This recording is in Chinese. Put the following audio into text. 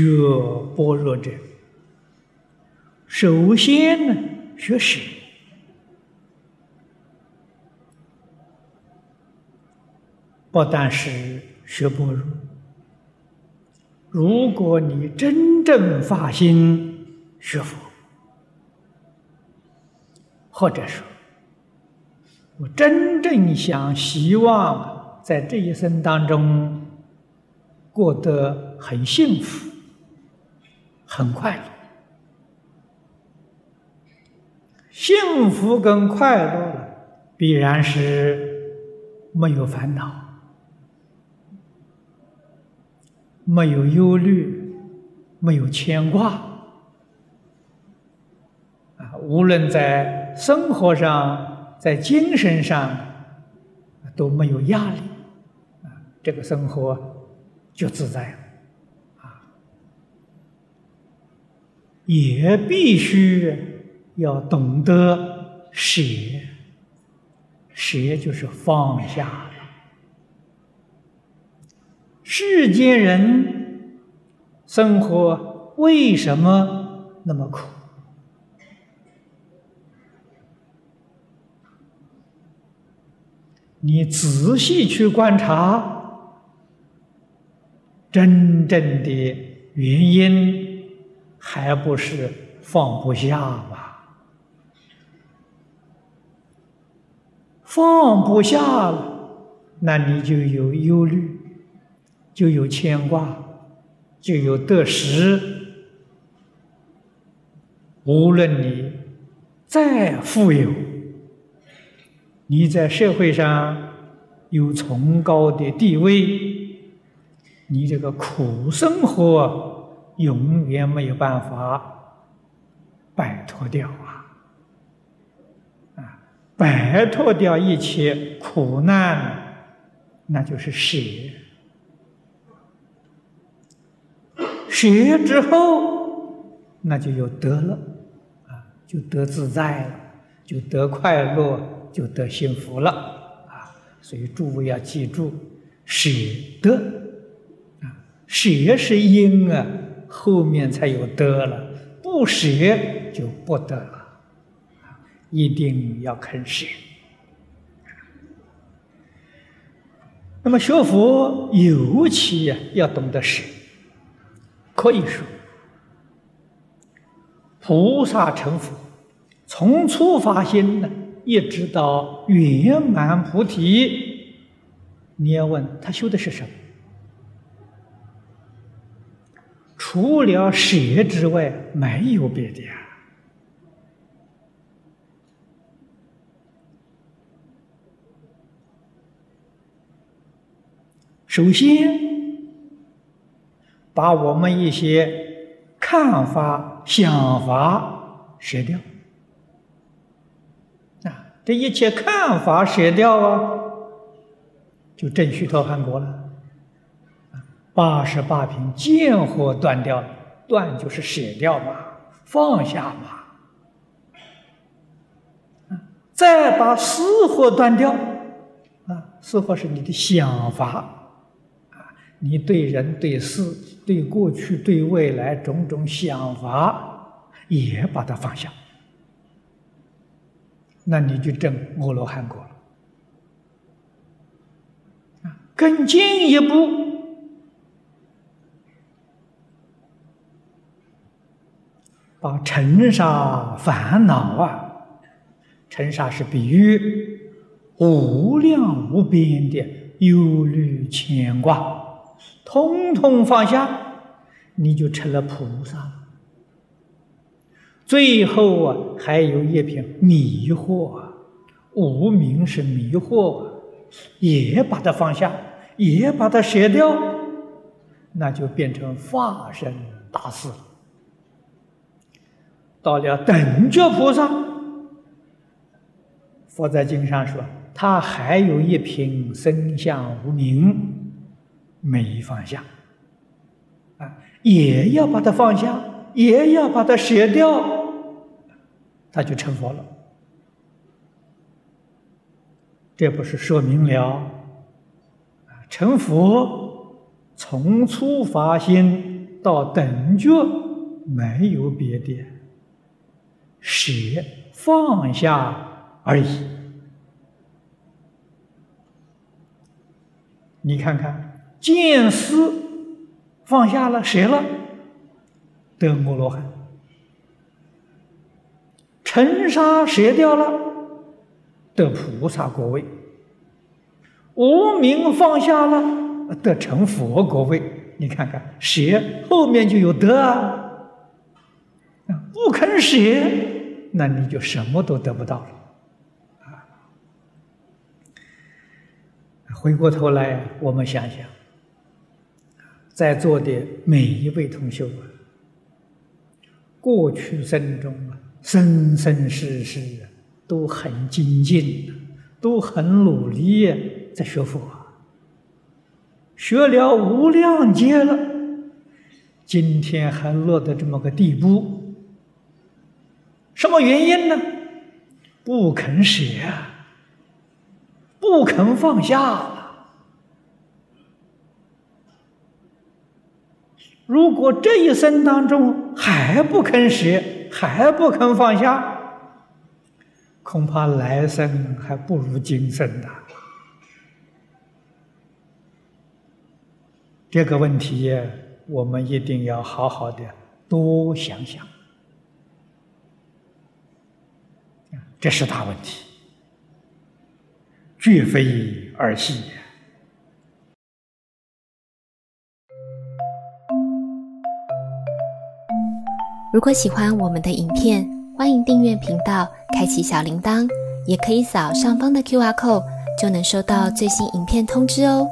学般若者，首先呢，学识。不但是学般若，如果你真正发心学佛，或者说，我真正想希望在这一生当中过得很幸福、很快乐，幸福跟快乐必然是没有烦恼。没有忧虑，没有牵挂，啊，无论在生活上，在精神上，都没有压力，啊，这个生活就自在了，啊，也必须要懂得舍，舍就是放下。世间人生活为什么那么苦？你仔细去观察，真正的原因还不是放不下吗？放不下了，那你就有忧虑。就有牵挂，就有得失。无论你再富有，你在社会上有崇高的地位，你这个苦生活永远没有办法摆脱掉啊！啊，摆脱掉一切苦难，那就是舍。学之后，那就有得了，啊，就得自在了，就得快乐，就得幸福了，啊，所以诸位要记住，舍得，啊，舍是因啊，后面才有得了，不舍就不得了，一定要肯舍。那么学佛尤其，要懂得舍。可以说，菩萨成佛，从初发心呢，一直到圆满菩提，你要问他修的是什么？除了舍之外，没有别的呀。首先。把我们一些看法、想法舍掉，啊，这一切看法舍掉啊，就正须陀洹果了。八十八品见火断掉了，断就是舍掉嘛，放下嘛。再把思火断掉，啊，思火是你的想法啊。你对人对事对过去对未来种种想法，也把它放下，那你就证阿罗汉果了。更进一步，把尘沙烦恼啊，尘沙是比喻无量无边的忧虑牵挂。通通放下，你就成了菩萨。最后啊，还有一片迷惑啊，无名是迷惑，也把它放下，也把它舍掉，那就变成化身大士了。到了等觉菩萨，佛在经上说，他还有一瓶身相无名。没放下，啊，也要把它放下，也要把它舍掉，他就成佛了。这不是说明了，啊，成佛从初发心到等觉，没有别的，舍放下而已。你看看，见思放下了，舍了，得阿罗汉；尘沙舍掉了，得菩萨果位；无名放下了，得成佛果位。你看看，舍后面就有得啊！不肯舍，那你就什么都得不到了啊！回过头来，我们想想，在座的每一位同学啊，过去生中啊，生生世世啊，都很精进，都很努力在学佛。学了无量劫了，今天还落到这么个地步，什么原因呢？不肯舍，不肯放下。如果这一生当中还不肯舍，还不肯放下，恐怕来生还不如今生的。这个问题，我们一定要好好的多想想，这是大问题，绝非儿戏。如果喜欢我们的影片，欢迎订阅频道，开启小铃铛，也可以扫上方的 Q R code，就能收到最新影片通知哦。